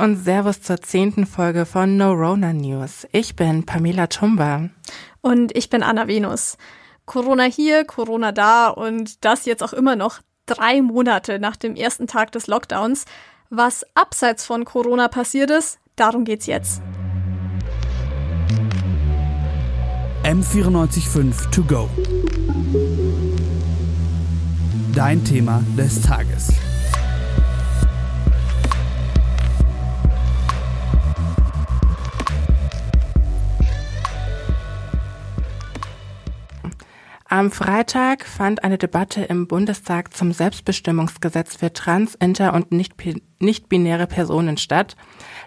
und Servus zur zehnten Folge von No Rona News. Ich bin Pamela Tumba. Und ich bin Anna Venus. Corona hier, Corona da und das jetzt auch immer noch drei Monate nach dem ersten Tag des Lockdowns. Was abseits von Corona passiert ist, darum geht's jetzt. M945 to go. Dein Thema des Tages. Am Freitag fand eine Debatte im Bundestag zum Selbstbestimmungsgesetz für trans-, inter- und nicht-binäre Personen statt,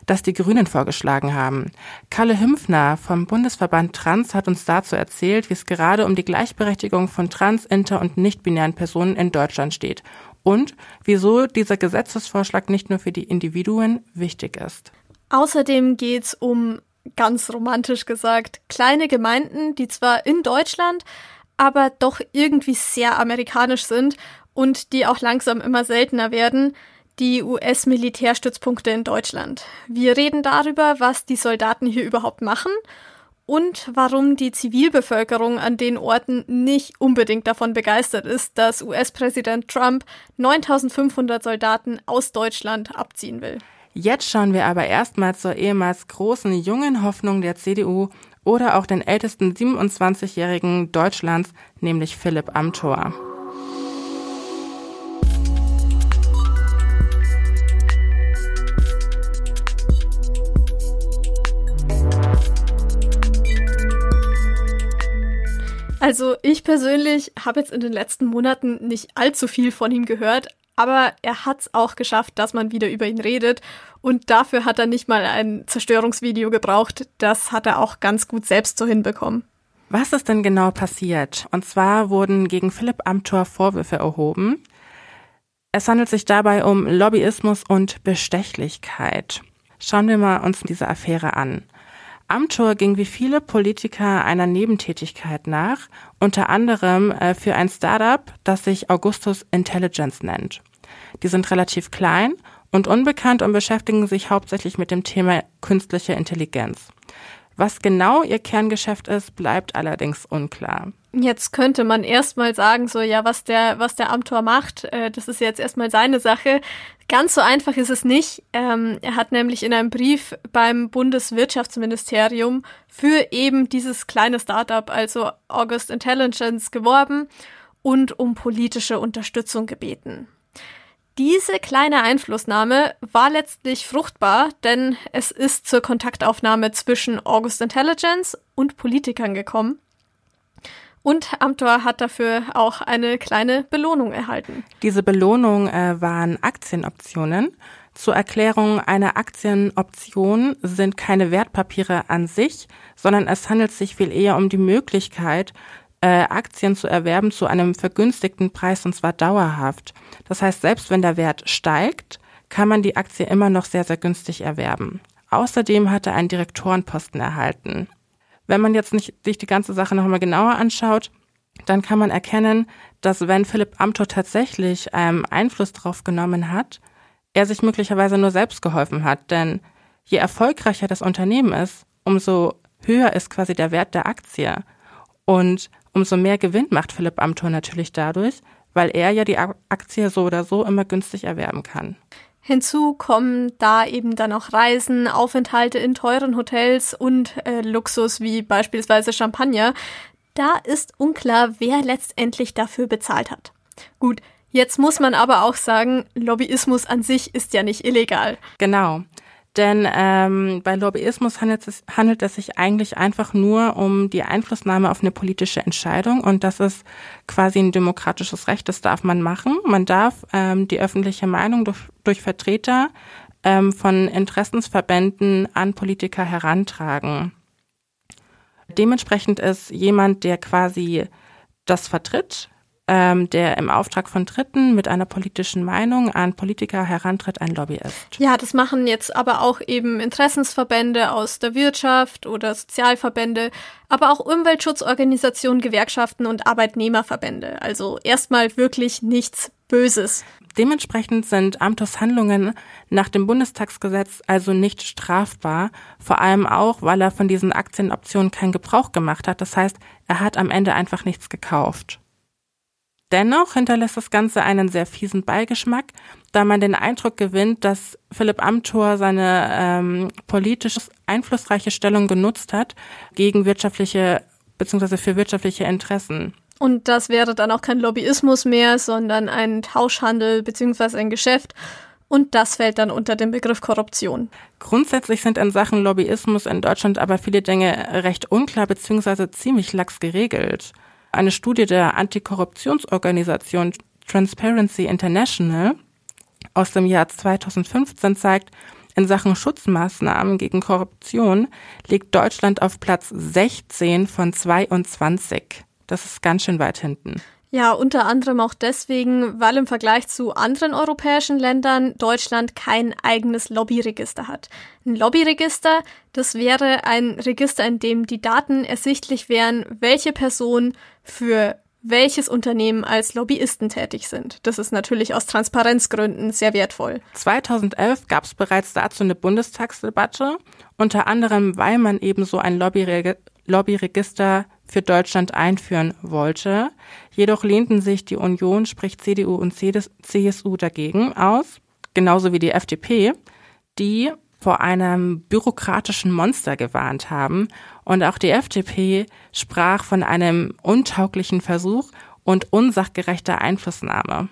das die Grünen vorgeschlagen haben. Kalle Hümpfner vom Bundesverband Trans hat uns dazu erzählt, wie es gerade um die Gleichberechtigung von trans-, inter- und nicht-binären Personen in Deutschland steht und wieso dieser Gesetzesvorschlag nicht nur für die Individuen wichtig ist. Außerdem geht's um ganz romantisch gesagt, kleine Gemeinden, die zwar in Deutschland, aber doch irgendwie sehr amerikanisch sind und die auch langsam immer seltener werden, die US-Militärstützpunkte in Deutschland. Wir reden darüber, was die Soldaten hier überhaupt machen und warum die Zivilbevölkerung an den Orten nicht unbedingt davon begeistert ist, dass US-Präsident Trump 9500 Soldaten aus Deutschland abziehen will. Jetzt schauen wir aber erstmal zur ehemals großen jungen Hoffnung der CDU oder auch den ältesten 27-Jährigen Deutschlands, nämlich Philipp Amthor. Also ich persönlich habe jetzt in den letzten Monaten nicht allzu viel von ihm gehört, aber er hat es auch geschafft, dass man wieder über ihn redet. Und dafür hat er nicht mal ein Zerstörungsvideo gebraucht. Das hat er auch ganz gut selbst so hinbekommen. Was ist denn genau passiert? Und zwar wurden gegen Philipp Amthor Vorwürfe erhoben. Es handelt sich dabei um Lobbyismus und Bestechlichkeit. Schauen wir mal uns diese Affäre an. Amthor ging wie viele Politiker einer Nebentätigkeit nach, unter anderem äh, für ein Startup, das sich Augustus Intelligence nennt. Die sind relativ klein und unbekannt und beschäftigen sich hauptsächlich mit dem Thema künstliche Intelligenz. Was genau ihr Kerngeschäft ist, bleibt allerdings unklar. Jetzt könnte man erstmal sagen, so ja, was der, was der Amtor macht, äh, das ist jetzt erstmal seine Sache. Ganz so einfach ist es nicht. Ähm, er hat nämlich in einem Brief beim Bundeswirtschaftsministerium für eben dieses kleine Startup, also August Intelligence, geworben und um politische Unterstützung gebeten. Diese kleine Einflussnahme war letztlich fruchtbar, denn es ist zur Kontaktaufnahme zwischen August Intelligence und Politikern gekommen. Und Amtor hat dafür auch eine kleine Belohnung erhalten. Diese Belohnung äh, waren Aktienoptionen. Zur Erklärung, eine Aktienoption sind keine Wertpapiere an sich, sondern es handelt sich viel eher um die Möglichkeit, äh, Aktien zu erwerben zu einem vergünstigten Preis und zwar dauerhaft. Das heißt, selbst wenn der Wert steigt, kann man die Aktie immer noch sehr, sehr günstig erwerben. Außerdem hat er einen Direktorenposten erhalten. Wenn man jetzt nicht sich die ganze Sache noch mal genauer anschaut, dann kann man erkennen, dass wenn Philipp Amthor tatsächlich ähm, Einfluss drauf genommen hat, er sich möglicherweise nur selbst geholfen hat. Denn je erfolgreicher das Unternehmen ist, umso höher ist quasi der Wert der Aktie. Und Umso mehr Gewinn macht Philipp Amthor natürlich dadurch, weil er ja die Aktie so oder so immer günstig erwerben kann. Hinzu kommen da eben dann auch Reisen, Aufenthalte in teuren Hotels und äh, Luxus wie beispielsweise Champagner. Da ist unklar, wer letztendlich dafür bezahlt hat. Gut, jetzt muss man aber auch sagen, Lobbyismus an sich ist ja nicht illegal. Genau. Denn ähm, bei Lobbyismus handelt es, handelt es sich eigentlich einfach nur um die Einflussnahme auf eine politische Entscheidung und das ist quasi ein demokratisches Recht, das darf man machen. Man darf ähm, die öffentliche Meinung durch, durch Vertreter ähm, von Interessensverbänden an Politiker herantragen. Dementsprechend ist jemand, der quasi das vertritt, ähm, der im Auftrag von Dritten mit einer politischen Meinung an Politiker herantritt, ein Lobbyist. Ja, das machen jetzt aber auch eben Interessensverbände aus der Wirtschaft oder Sozialverbände, aber auch Umweltschutzorganisationen, Gewerkschaften und Arbeitnehmerverbände. Also erstmal wirklich nichts Böses. Dementsprechend sind Amthors Handlungen nach dem Bundestagsgesetz also nicht strafbar, vor allem auch, weil er von diesen Aktienoptionen keinen Gebrauch gemacht hat. Das heißt, er hat am Ende einfach nichts gekauft. Dennoch hinterlässt das Ganze einen sehr fiesen Beigeschmack, da man den Eindruck gewinnt, dass Philipp Amthor seine ähm, politisch einflussreiche Stellung genutzt hat gegen wirtschaftliche bzw. für wirtschaftliche Interessen. Und das wäre dann auch kein Lobbyismus mehr, sondern ein Tauschhandel bzw. ein Geschäft. Und das fällt dann unter den Begriff Korruption. Grundsätzlich sind in Sachen Lobbyismus in Deutschland aber viele Dinge recht unklar bzw. ziemlich lax geregelt. Eine Studie der Antikorruptionsorganisation Transparency International aus dem Jahr 2015 zeigt, in Sachen Schutzmaßnahmen gegen Korruption liegt Deutschland auf Platz 16 von 22. Das ist ganz schön weit hinten. Ja, unter anderem auch deswegen, weil im Vergleich zu anderen europäischen Ländern Deutschland kein eigenes Lobbyregister hat. Ein Lobbyregister, das wäre ein Register, in dem die Daten ersichtlich wären, welche Person für welches Unternehmen als Lobbyisten tätig sind. Das ist natürlich aus Transparenzgründen sehr wertvoll. 2011 gab es bereits dazu eine Bundestagsdebatte, unter anderem weil man eben so ein Lobbyregister Lobbyregister für Deutschland einführen wollte. Jedoch lehnten sich die Union, sprich CDU und CSU dagegen aus, genauso wie die FDP, die vor einem bürokratischen Monster gewarnt haben. Und auch die FDP sprach von einem untauglichen Versuch und unsachgerechter Einflussnahme.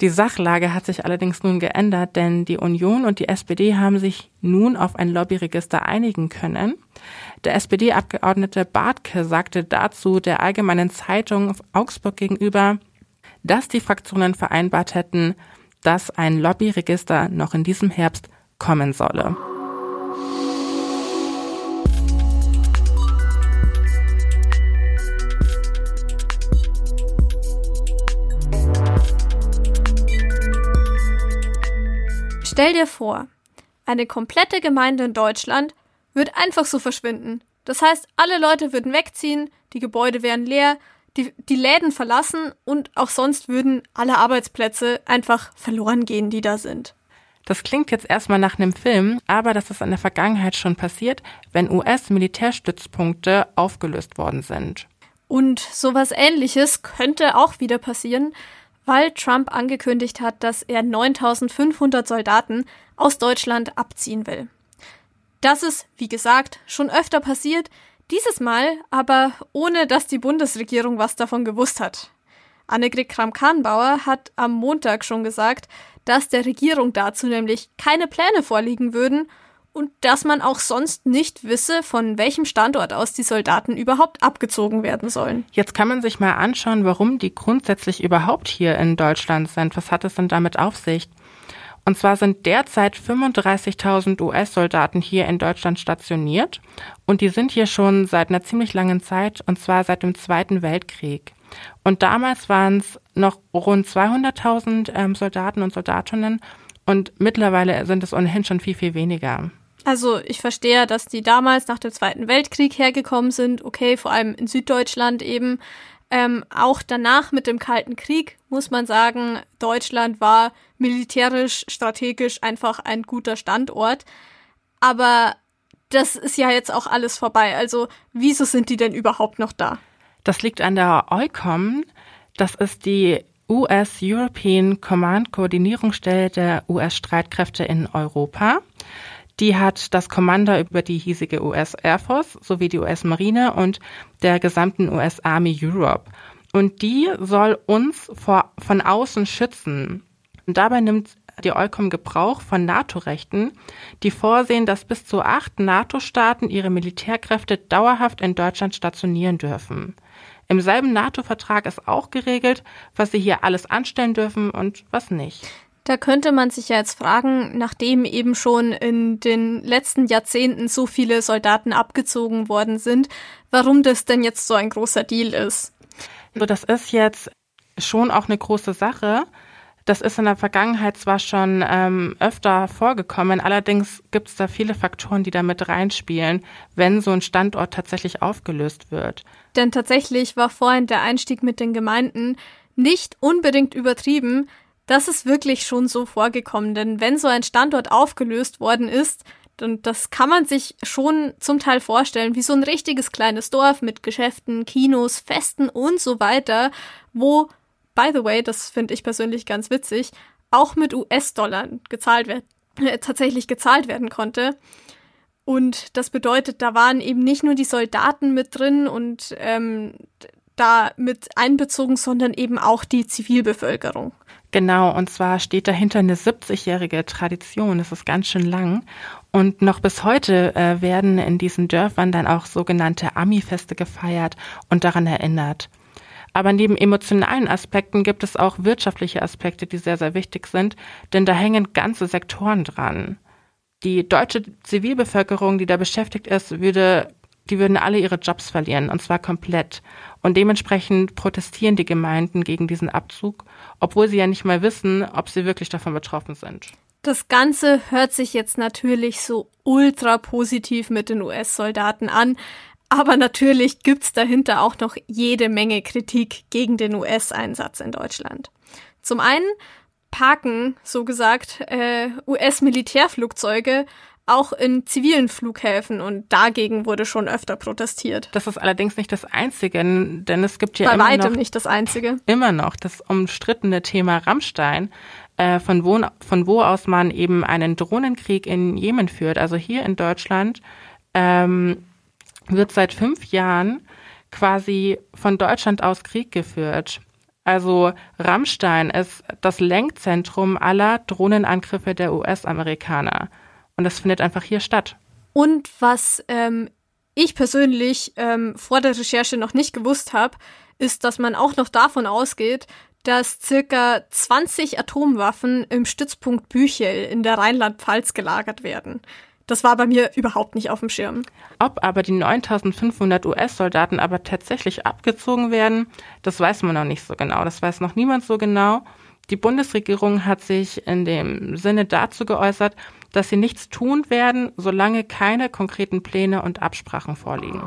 Die Sachlage hat sich allerdings nun geändert, denn die Union und die SPD haben sich nun auf ein Lobbyregister einigen können. Der SPD-Abgeordnete Bartke sagte dazu der Allgemeinen Zeitung Augsburg gegenüber, dass die Fraktionen vereinbart hätten, dass ein Lobbyregister noch in diesem Herbst kommen solle. Stell dir vor, eine komplette Gemeinde in Deutschland wird einfach so verschwinden. Das heißt, alle Leute würden wegziehen, die Gebäude wären leer, die, die Läden verlassen und auch sonst würden alle Arbeitsplätze einfach verloren gehen, die da sind. Das klingt jetzt erstmal nach einem Film, aber das ist in der Vergangenheit schon passiert, wenn US-Militärstützpunkte aufgelöst worden sind. Und sowas ähnliches könnte auch wieder passieren, weil Trump angekündigt hat, dass er 9500 Soldaten aus Deutschland abziehen will. Das ist, wie gesagt, schon öfter passiert, dieses Mal aber ohne, dass die Bundesregierung was davon gewusst hat. Annegret Kramp-Karrenbauer hat am Montag schon gesagt, dass der Regierung dazu nämlich keine Pläne vorliegen würden und dass man auch sonst nicht wisse, von welchem Standort aus die Soldaten überhaupt abgezogen werden sollen. Jetzt kann man sich mal anschauen, warum die grundsätzlich überhaupt hier in Deutschland sind. Was hat es denn damit auf sich? Und zwar sind derzeit 35.000 US-Soldaten hier in Deutschland stationiert und die sind hier schon seit einer ziemlich langen Zeit und zwar seit dem Zweiten Weltkrieg. Und damals waren es noch rund 200.000 ähm, Soldaten und Soldatinnen und mittlerweile sind es ohnehin schon viel, viel weniger. Also ich verstehe, dass die damals nach dem Zweiten Weltkrieg hergekommen sind, okay, vor allem in Süddeutschland eben. Ähm, auch danach mit dem Kalten Krieg muss man sagen, Deutschland war militärisch, strategisch einfach ein guter Standort. Aber das ist ja jetzt auch alles vorbei. Also wieso sind die denn überhaupt noch da? Das liegt an der EUCOM. Das ist die US European Command Koordinierungsstelle der US-Streitkräfte in Europa. Die hat das Kommando über die hiesige US Air Force sowie die US Marine und der gesamten US Army Europe. Und die soll uns vor, von außen schützen. Und dabei nimmt die EUCOM Gebrauch von NATO-Rechten, die vorsehen, dass bis zu acht NATO-Staaten ihre Militärkräfte dauerhaft in Deutschland stationieren dürfen. Im selben NATO-Vertrag ist auch geregelt, was sie hier alles anstellen dürfen und was nicht. Da könnte man sich ja jetzt fragen, nachdem eben schon in den letzten Jahrzehnten so viele Soldaten abgezogen worden sind, warum das denn jetzt so ein großer Deal ist. Also das ist jetzt schon auch eine große Sache. Das ist in der Vergangenheit zwar schon ähm, öfter vorgekommen, allerdings gibt es da viele Faktoren, die da mit reinspielen, wenn so ein Standort tatsächlich aufgelöst wird. Denn tatsächlich war vorhin der Einstieg mit den Gemeinden nicht unbedingt übertrieben, Das ist wirklich schon so vorgekommen, denn wenn so ein Standort aufgelöst worden ist, und das kann man sich schon zum Teil vorstellen, wie so ein richtiges kleines Dorf mit Geschäften, Kinos, Festen und so weiter, wo, by the way, das finde ich persönlich ganz witzig, auch mit US-Dollar gezahlt wird, äh, tatsächlich gezahlt werden konnte. Und das bedeutet, da waren eben nicht nur die Soldaten mit drin und ähm, da mit einbezogen, sondern eben auch die Zivilbevölkerung. Genau, und zwar steht dahinter eine 70-jährige Tradition. Das ist ganz schön lang. Und noch bis heute äh, werden in diesen Dörfern dann auch sogenannte Ami-Feste gefeiert und daran erinnert. Aber neben emotionalen Aspekten gibt es auch wirtschaftliche Aspekte, die sehr, sehr wichtig sind, denn da hängen ganze Sektoren dran. Die deutsche Zivilbevölkerung, die da beschäftigt ist, würde, die würden alle ihre Jobs verlieren, und zwar komplett. Und dementsprechend protestieren die Gemeinden gegen diesen Abzug, obwohl sie ja nicht mal wissen, ob sie wirklich davon betroffen sind. Das Ganze hört sich jetzt natürlich so ultra positiv mit den US-Soldaten an, aber natürlich gibt's dahinter auch noch jede Menge Kritik gegen den US-Einsatz in Deutschland. Zum einen parken, so gesagt, äh, US-Militärflugzeuge auch in zivilen Flughäfen und dagegen wurde schon öfter protestiert. Das ist allerdings nicht das Einzige, denn es gibt ja Bei immer weitem noch, nicht das Einzige. immer noch das umstrittene Thema Rammstein, äh, von, wo, von wo aus man eben einen Drohnenkrieg in Jemen führt. Also hier in Deutschland ähm, wird seit fünf Jahren quasi von Deutschland aus Krieg geführt. Also Rammstein ist das Lenkzentrum aller Drohnenangriffe der US-Amerikaner. Und das findet einfach hier statt. Und was ähm, ich persönlich ähm, vor der Recherche noch nicht gewusst habe, ist, dass man auch noch davon ausgeht, dass circa 20 Atomwaffen im Stützpunkt Büchel in der Rheinland-Pfalz gelagert werden. Das war bei mir überhaupt nicht auf dem Schirm. Ob aber die 9500 US-Soldaten aber tatsächlich abgezogen werden, das weiß man noch nicht so genau. Das weiß noch niemand so genau. Die Bundesregierung hat sich in dem Sinne dazu geäußert, dass sie nichts tun werden, solange keine konkreten Pläne und Absprachen vorliegen.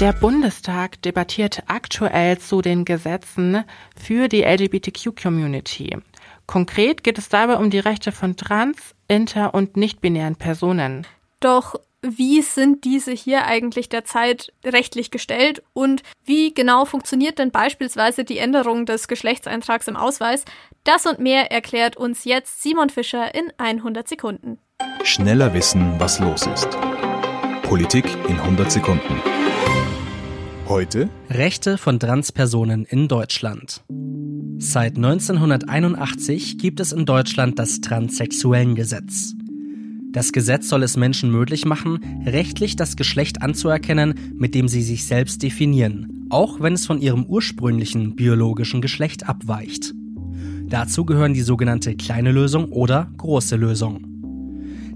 Der Bundestag debattiert aktuell zu den Gesetzen für die LGBTQ-Community. Konkret geht es dabei um die Rechte von trans, inter- und nicht-binären Personen. Doch wie sind diese hier eigentlich derzeit rechtlich gestellt und wie genau funktioniert denn beispielsweise die Änderung des Geschlechtseintrags im Ausweis? Das und mehr erklärt uns jetzt Simon Fischer in 100 Sekunden. Schneller wissen, was los ist. Politik in 100 Sekunden. Heute Rechte von Transpersonen in Deutschland. Seit 1981 gibt es in Deutschland das Transsexuellengesetz. Das Gesetz soll es Menschen möglich machen, rechtlich das Geschlecht anzuerkennen, mit dem sie sich selbst definieren, auch wenn es von ihrem ursprünglichen biologischen Geschlecht abweicht. Dazu gehören die sogenannte kleine Lösung oder große Lösung.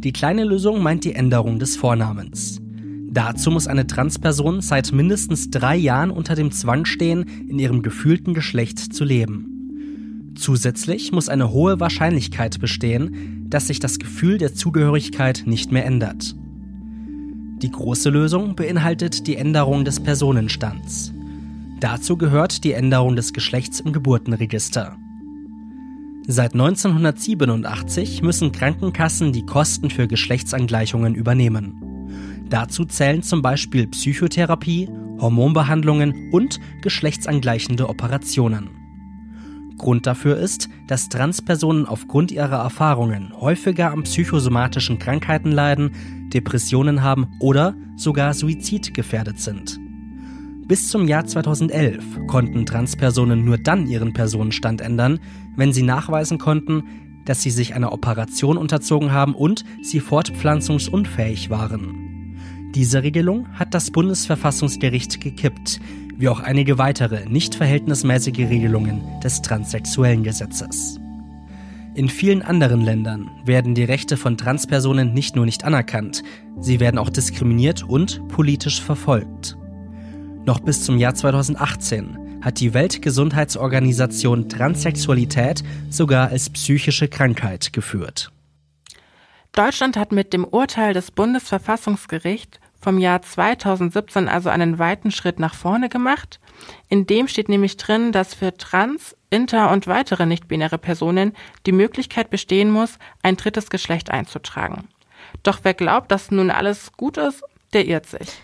Die kleine Lösung meint die Änderung des Vornamens. Dazu muss eine Transperson seit mindestens drei Jahren unter dem Zwang stehen, in ihrem gefühlten Geschlecht zu leben. Zusätzlich muss eine hohe Wahrscheinlichkeit bestehen, dass sich das Gefühl der Zugehörigkeit nicht mehr ändert. Die große Lösung beinhaltet die Änderung des Personenstands. Dazu gehört die Änderung des Geschlechts im Geburtenregister. Seit 1987 müssen Krankenkassen die Kosten für Geschlechtsangleichungen übernehmen. Dazu zählen zum Beispiel Psychotherapie, Hormonbehandlungen und geschlechtsangleichende Operationen. Grund dafür ist, dass Transpersonen aufgrund ihrer Erfahrungen häufiger an psychosomatischen Krankheiten leiden, Depressionen haben oder sogar suizidgefährdet sind. Bis zum Jahr 2011 konnten Transpersonen nur dann ihren Personenstand ändern, wenn sie nachweisen konnten, dass sie sich einer Operation unterzogen haben und sie fortpflanzungsunfähig waren. Diese Regelung hat das Bundesverfassungsgericht gekippt, wie auch einige weitere nicht verhältnismäßige Regelungen des transsexuellen Gesetzes. In vielen anderen Ländern werden die Rechte von Transpersonen nicht nur nicht anerkannt, sie werden auch diskriminiert und politisch verfolgt. Noch bis zum Jahr 2018 hat die Weltgesundheitsorganisation Transsexualität sogar als psychische Krankheit geführt. Deutschland hat mit dem Urteil des Bundesverfassungsgerichts vom Jahr 2017 also einen weiten Schritt nach vorne gemacht. In dem steht nämlich drin, dass für trans, inter und weitere nicht-binäre Personen die Möglichkeit bestehen muss, ein drittes Geschlecht einzutragen. Doch wer glaubt, dass nun alles gut ist, der irrt sich.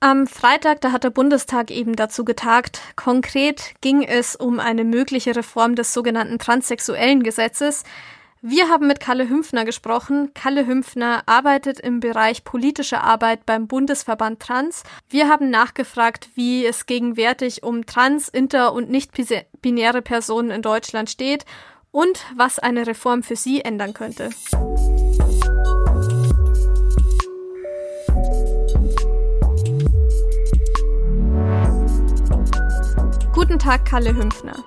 Am Freitag, da hat der Bundestag eben dazu getagt. Konkret ging es um eine mögliche Reform des sogenannten transsexuellen Gesetzes. Wir haben mit Kalle Hümpfner gesprochen. Kalle Hümpfner arbeitet im Bereich politische Arbeit beim Bundesverband Trans. Wir haben nachgefragt, wie es gegenwärtig um trans, inter und nicht binäre Personen in Deutschland steht und was eine Reform für sie ändern könnte. Guten Tag, Kalle Hümpfner.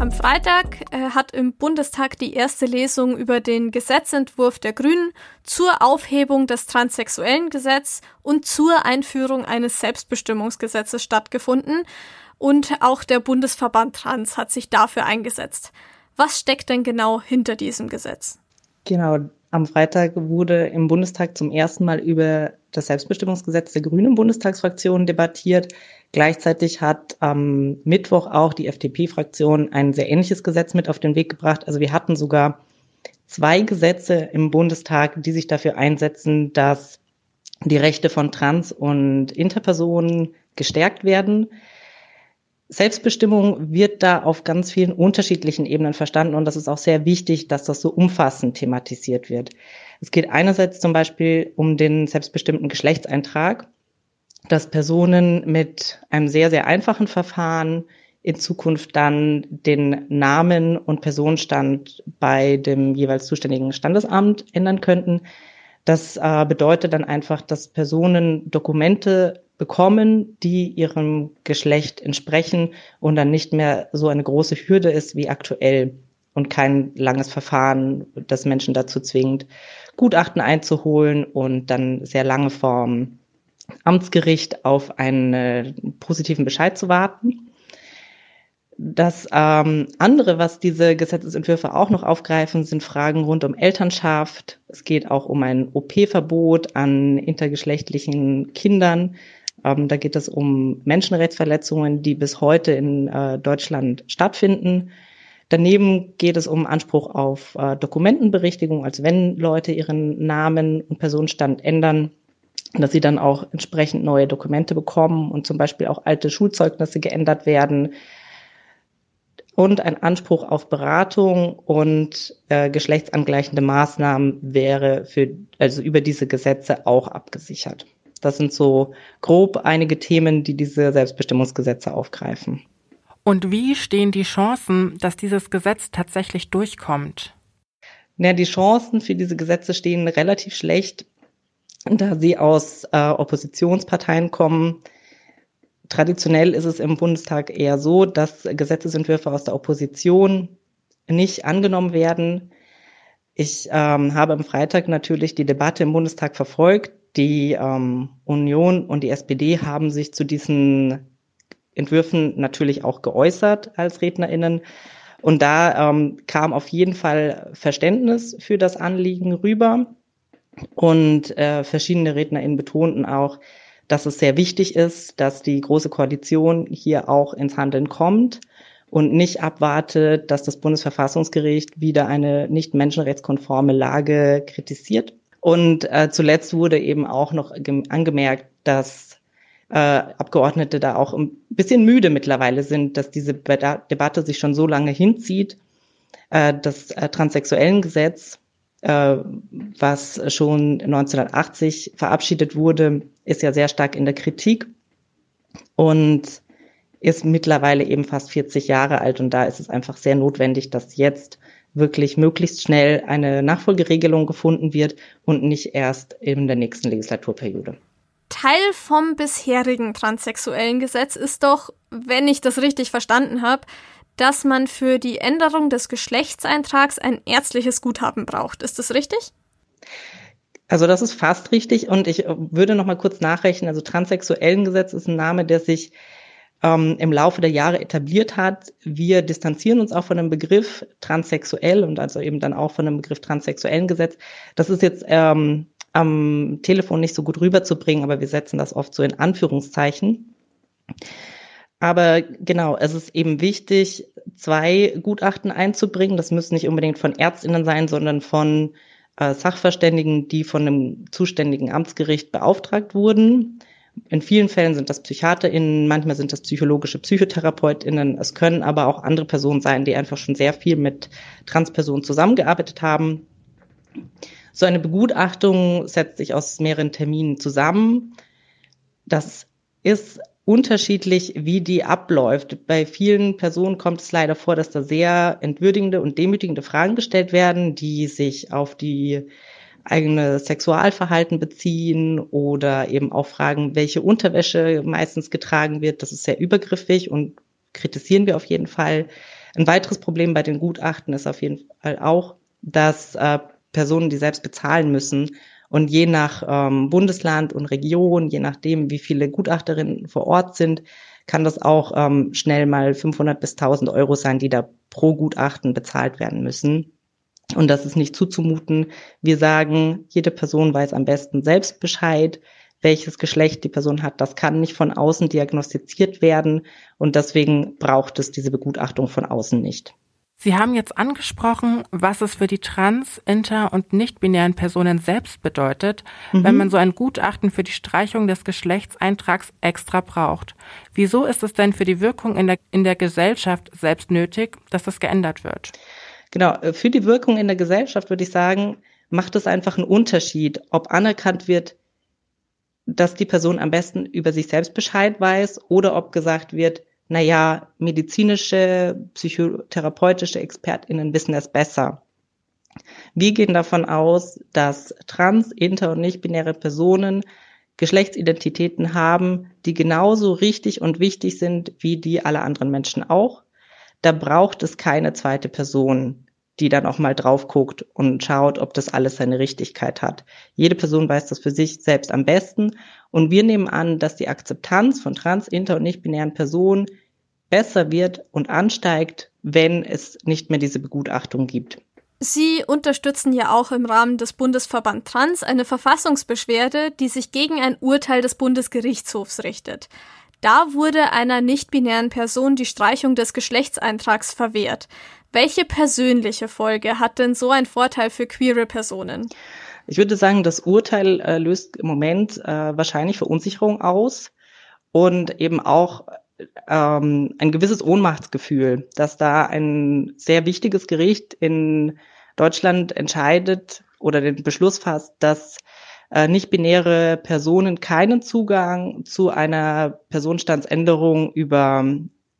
Am Freitag äh, hat im Bundestag die erste Lesung über den Gesetzentwurf der Grünen zur Aufhebung des transsexuellen Gesetzes und zur Einführung eines Selbstbestimmungsgesetzes stattgefunden. Und auch der Bundesverband Trans hat sich dafür eingesetzt. Was steckt denn genau hinter diesem Gesetz? Genau, am Freitag wurde im Bundestag zum ersten Mal über das Selbstbestimmungsgesetz der Grünen Bundestagsfraktion debattiert. Gleichzeitig hat am Mittwoch auch die FDP-Fraktion ein sehr ähnliches Gesetz mit auf den Weg gebracht. Also wir hatten sogar zwei Gesetze im Bundestag, die sich dafür einsetzen, dass die Rechte von Trans- und Interpersonen gestärkt werden. Selbstbestimmung wird da auf ganz vielen unterschiedlichen Ebenen verstanden und das ist auch sehr wichtig, dass das so umfassend thematisiert wird. Es geht einerseits zum Beispiel um den selbstbestimmten Geschlechtseintrag dass Personen mit einem sehr, sehr einfachen Verfahren in Zukunft dann den Namen und Personenstand bei dem jeweils zuständigen Standesamt ändern könnten. Das äh, bedeutet dann einfach, dass Personen Dokumente bekommen, die ihrem Geschlecht entsprechen und dann nicht mehr so eine große Hürde ist wie aktuell und kein langes Verfahren, das Menschen dazu zwingt, Gutachten einzuholen und dann sehr lange Formen Amtsgericht auf einen äh, positiven Bescheid zu warten. Das ähm, andere, was diese Gesetzesentwürfe auch noch aufgreifen, sind Fragen rund um Elternschaft. Es geht auch um ein OP-Verbot an intergeschlechtlichen Kindern. Ähm, da geht es um Menschenrechtsverletzungen, die bis heute in äh, Deutschland stattfinden. Daneben geht es um Anspruch auf äh, Dokumentenberichtigung, als wenn Leute ihren Namen und Personenstand ändern dass sie dann auch entsprechend neue Dokumente bekommen und zum Beispiel auch alte Schulzeugnisse geändert werden und ein Anspruch auf Beratung und äh, geschlechtsangleichende Maßnahmen wäre für also über diese Gesetze auch abgesichert. Das sind so grob einige Themen, die diese Selbstbestimmungsgesetze aufgreifen. Und wie stehen die Chancen, dass dieses Gesetz tatsächlich durchkommt? Ja, die Chancen für diese Gesetze stehen relativ schlecht, da sie aus äh, Oppositionsparteien kommen. Traditionell ist es im Bundestag eher so, dass Gesetzesentwürfe aus der Opposition nicht angenommen werden. Ich ähm, habe am Freitag natürlich die Debatte im Bundestag verfolgt. Die ähm, Union und die SPD haben sich zu diesen Entwürfen natürlich auch geäußert als Rednerinnen. Und da ähm, kam auf jeden Fall Verständnis für das Anliegen rüber. Und äh, verschiedene RednerInnen betonten auch, dass es sehr wichtig ist, dass die Große Koalition hier auch ins Handeln kommt und nicht abwartet, dass das Bundesverfassungsgericht wieder eine nicht menschenrechtskonforme Lage kritisiert. Und äh, zuletzt wurde eben auch noch angemerkt, dass äh, Abgeordnete da auch ein bisschen müde mittlerweile sind, dass diese Debatte sich schon so lange hinzieht. Äh, das äh, transsexuellen Gesetz was schon 1980 verabschiedet wurde, ist ja sehr stark in der Kritik und ist mittlerweile eben fast 40 Jahre alt und da ist es einfach sehr notwendig, dass jetzt wirklich möglichst schnell eine Nachfolgeregelung gefunden wird und nicht erst in der nächsten Legislaturperiode. Teil vom bisherigen transsexuellen Gesetz ist doch, wenn ich das richtig verstanden habe, dass man für die Änderung des Geschlechtseintrags ein ärztliches Guthaben braucht. Ist das richtig? Also das ist fast richtig und ich würde noch mal kurz nachrechnen. Also transsexuellen Gesetz ist ein Name, der sich ähm, im Laufe der Jahre etabliert hat. Wir distanzieren uns auch von dem Begriff transsexuell und also eben dann auch von dem Begriff transsexuellen Gesetz. Das ist jetzt ähm, am Telefon nicht so gut rüberzubringen, aber wir setzen das oft so in Anführungszeichen. Aber genau, es ist eben wichtig, zwei Gutachten einzubringen. Das müssen nicht unbedingt von Ärztinnen sein, sondern von äh, Sachverständigen, die von einem zuständigen Amtsgericht beauftragt wurden. In vielen Fällen sind das PsychiaterInnen, manchmal sind das psychologische PsychotherapeutInnen. Es können aber auch andere Personen sein, die einfach schon sehr viel mit Transpersonen zusammengearbeitet haben. So eine Begutachtung setzt sich aus mehreren Terminen zusammen. Das ist unterschiedlich, wie die abläuft. Bei vielen Personen kommt es leider vor, dass da sehr entwürdigende und demütigende Fragen gestellt werden, die sich auf die eigene Sexualverhalten beziehen oder eben auch fragen, welche Unterwäsche meistens getragen wird. Das ist sehr übergriffig und kritisieren wir auf jeden Fall. Ein weiteres Problem bei den Gutachten ist auf jeden Fall auch, dass äh, Personen, die selbst bezahlen müssen und je nach ähm, Bundesland und Region, je nachdem, wie viele Gutachterinnen vor Ort sind, kann das auch ähm, schnell mal 500 bis 1000 Euro sein, die da pro Gutachten bezahlt werden müssen. Und das ist nicht zuzumuten. Wir sagen, jede Person weiß am besten selbst Bescheid, welches Geschlecht die Person hat. Das kann nicht von außen diagnostiziert werden. Und deswegen braucht es diese Begutachtung von außen nicht. Sie haben jetzt angesprochen, was es für die trans-, inter- und nicht-binären Personen selbst bedeutet, mhm. wenn man so ein Gutachten für die Streichung des Geschlechtseintrags extra braucht. Wieso ist es denn für die Wirkung in der, in der Gesellschaft selbst nötig, dass das geändert wird? Genau, äh, für die Wirkung in der Gesellschaft würde ich sagen, macht es einfach einen Unterschied, ob anerkannt wird, dass die Person am besten über sich selbst Bescheid weiß oder ob gesagt wird, na ja, medizinische, psychotherapeutische ExpertInnen wissen es besser. Wir gehen davon aus, dass trans, inter- und nicht-binäre Personen Geschlechtsidentitäten haben, die genauso richtig und wichtig sind wie die aller anderen Menschen auch da braucht es keine zweite Person, die dann auch mal drauf guckt und schaut, ob das alles seine Richtigkeit hat. Jede Person weiß das für sich selbst am besten. Und wir nehmen an, dass die Akzeptanz von trans, inter und nicht-binären Personen besser wird und ansteigt, wenn es nicht mehr diese Begutachtung gibt. Sie unterstützen ja auch im Rahmen des Bundesverband Trans eine Verfassungsbeschwerde, die sich gegen ein Urteil des Bundesgerichtshofs richtet. Da wurde einer nicht-binären Person die Streichung des Geschlechtseintrags verwehrt. Welche persönliche Folge hat denn so ein Vorteil für queere Personen? Ich würde sagen, das Urteil äh, löst im Moment äh, wahrscheinlich Verunsicherung aus und eben auch ähm, ein gewisses Ohnmachtsgefühl, dass da ein sehr wichtiges Gericht in Deutschland entscheidet oder den Beschluss fasst, dass äh, nicht-binäre Personen keinen Zugang zu einer Personenstandsänderung über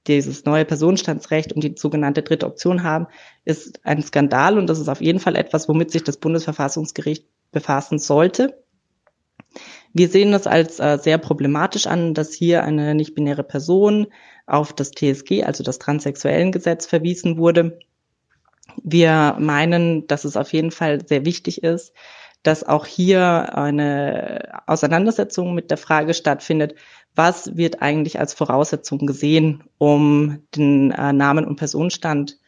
dieses neue Personenstandsrecht und die sogenannte dritte Option haben, ist ein Skandal und das ist auf jeden Fall etwas, womit sich das Bundesverfassungsgericht befassen sollte. Wir sehen das als äh, sehr problematisch an, dass hier eine nicht-binäre Person auf das TSG, also das transsexuellen Gesetz, verwiesen wurde. Wir meinen, dass es auf jeden Fall sehr wichtig ist, dass auch hier eine Auseinandersetzung mit der Frage stattfindet, was wird eigentlich als Voraussetzung gesehen, um den äh, Namen und Personenstand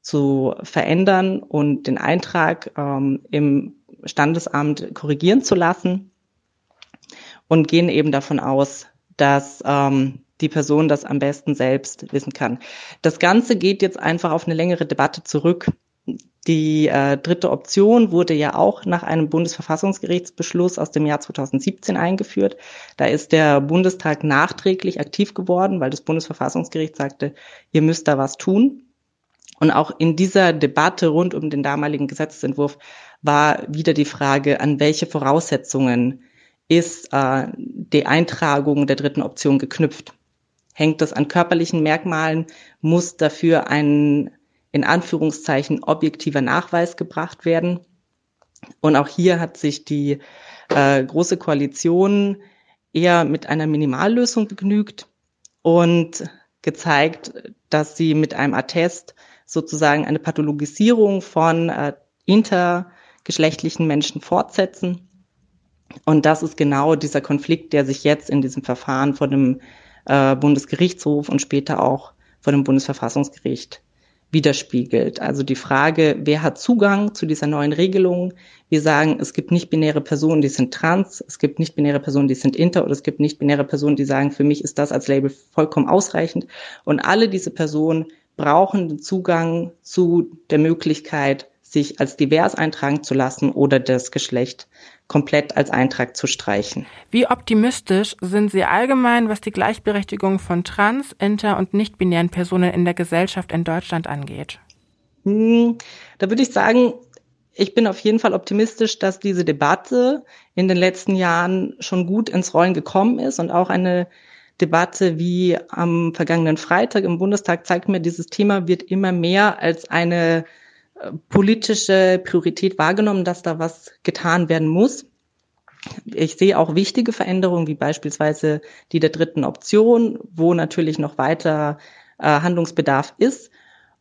zu verändern und den Eintrag ähm, im Standesamt korrigieren zu lassen und gehen eben davon aus, dass ähm, die Person das am besten selbst wissen kann. Das Ganze geht jetzt einfach auf eine längere Debatte zurück. Die äh, dritte Option wurde ja auch nach einem Bundesverfassungsgerichtsbeschluss aus dem Jahr 2017 eingeführt. Da ist der Bundestag nachträglich aktiv geworden, weil das Bundesverfassungsgericht sagte, ihr müsst da was tun. Und auch in dieser Debatte rund um den damaligen Gesetzentwurf war wieder die Frage, an welche Voraussetzungen ist äh, die Eintragung der dritten Option geknüpft. Hängt das an körperlichen Merkmalen? Muss dafür ein in Anführungszeichen objektiver Nachweis gebracht werden. Und auch hier hat sich die äh, Große Koalition eher mit einer Minimallösung begnügt und gezeigt, dass sie mit einem Attest sozusagen eine Pathologisierung von äh, intergeschlechtlichen Menschen fortsetzen. Und das ist genau dieser Konflikt, der sich jetzt in diesem Verfahren vor dem äh, Bundesgerichtshof und später auch vor dem Bundesverfassungsgericht widerspiegelt. Also die Frage, wer hat Zugang zu dieser neuen Regelung? Wir sagen, es gibt nicht-binäre Personen, die sind trans, es gibt nicht-binäre Personen, die sind inter oder es gibt nicht-binäre Personen, die sagen, für mich ist das als Label vollkommen ausreichend. Und alle diese Personen brauchen den Zugang zu der Möglichkeit, sich als divers eintragen zu lassen oder das Geschlecht komplett als Eintrag zu streichen. Wie optimistisch sind Sie allgemein, was die Gleichberechtigung von trans, inter und nicht-binären Personen in der Gesellschaft in Deutschland angeht? Hm, da würde ich sagen, ich bin auf jeden Fall optimistisch, dass diese Debatte in den letzten Jahren schon gut ins Rollen gekommen ist und auch eine Debatte wie am vergangenen Freitag im Bundestag zeigt mir, dieses Thema wird immer mehr als eine politische Priorität wahrgenommen, dass da was getan werden muss. Ich sehe auch wichtige Veränderungen, wie beispielsweise die der dritten Option, wo natürlich noch weiter äh, Handlungsbedarf ist.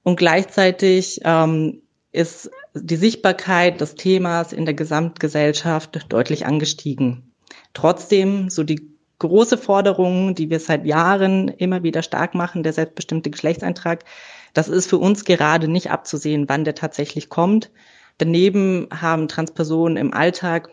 Und gleichzeitig ähm, ist die Sichtbarkeit des Themas in der Gesamtgesellschaft deutlich angestiegen. Trotzdem, so die große Forderung, die wir seit Jahren immer wieder stark machen, der selbstbestimmte Geschlechtseintrag, das ist für uns gerade nicht abzusehen, wann der tatsächlich kommt. Daneben haben Transpersonen im Alltag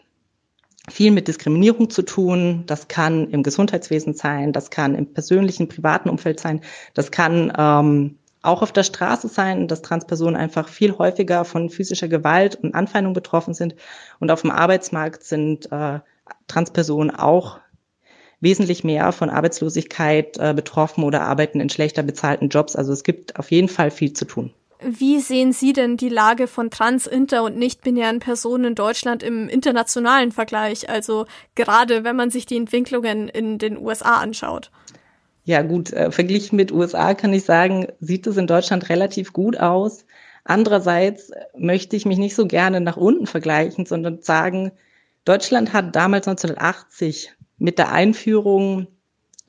viel mit Diskriminierung zu tun. Das kann im Gesundheitswesen sein, das kann im persönlichen, privaten Umfeld sein, das kann ähm, auch auf der Straße sein, dass Transpersonen einfach viel häufiger von physischer Gewalt und Anfeindung betroffen sind. Und auf dem Arbeitsmarkt sind äh, Transpersonen auch wesentlich mehr von Arbeitslosigkeit äh, betroffen oder arbeiten in schlechter bezahlten Jobs. Also es gibt auf jeden Fall viel zu tun. Wie sehen Sie denn die Lage von trans, inter und nicht-binären Personen in Deutschland im internationalen Vergleich? Also gerade wenn man sich die Entwicklungen in den USA anschaut. Ja gut, äh, verglichen mit USA kann ich sagen, sieht es in Deutschland relativ gut aus. Andererseits möchte ich mich nicht so gerne nach unten vergleichen, sondern sagen, Deutschland hat damals 1980 mit der Einführung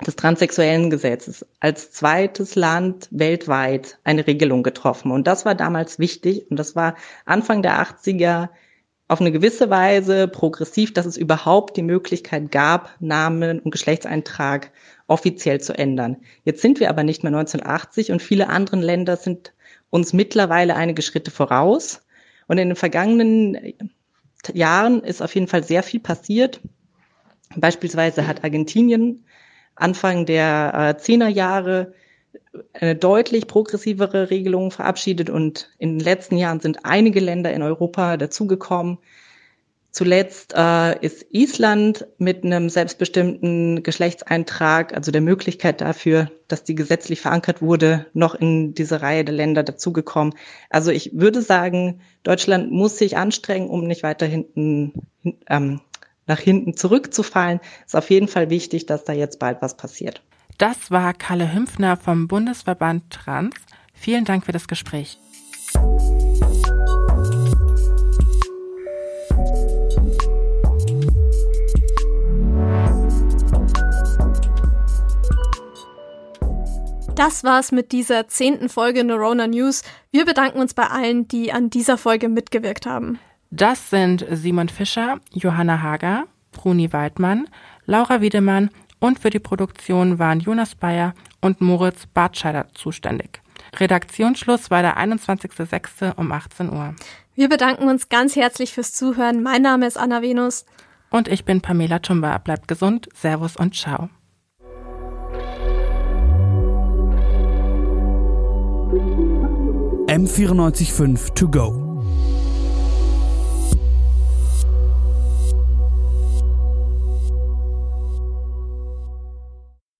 des transsexuellen Gesetzes als zweites Land weltweit eine Regelung getroffen. Und das war damals wichtig und das war Anfang der 80er auf eine gewisse Weise progressiv, dass es überhaupt die Möglichkeit gab, Namen und Geschlechtseintrag offiziell zu ändern. Jetzt sind wir aber nicht mehr 1980 und viele andere Länder sind uns mittlerweile einige Schritte voraus. Und in den vergangenen Jahren ist auf jeden Fall sehr viel passiert. Beispielsweise hat Argentinien Anfang der äh, Jahre eine deutlich progressivere Regelung verabschiedet und in den letzten Jahren sind einige Länder in Europa dazugekommen. Zuletzt äh, ist Island mit einem selbstbestimmten Geschlechtseintrag, also der Möglichkeit dafür, dass die gesetzlich verankert wurde, noch in diese Reihe der Länder dazugekommen. Also ich würde sagen, Deutschland muss sich anstrengen, um nicht weiter hinten ähm, nach hinten zurückzufallen, ist auf jeden Fall wichtig, dass da jetzt bald was passiert. Das war Kalle Hümpfner vom Bundesverband Trans. Vielen Dank für das Gespräch. Das war's mit dieser zehnten Folge Neurona News. Wir bedanken uns bei allen, die an dieser Folge mitgewirkt haben. Das sind Simon Fischer, Johanna Hager, Bruni Weidmann, Laura Wiedemann und für die Produktion waren Jonas Bayer und Moritz Bartscheider zuständig. Redaktionsschluss war der 21.06. um 18 Uhr. Wir bedanken uns ganz herzlich fürs Zuhören. Mein Name ist Anna Venus. Und ich bin Pamela Tumba. Bleibt gesund, Servus und Ciao. M945 to go.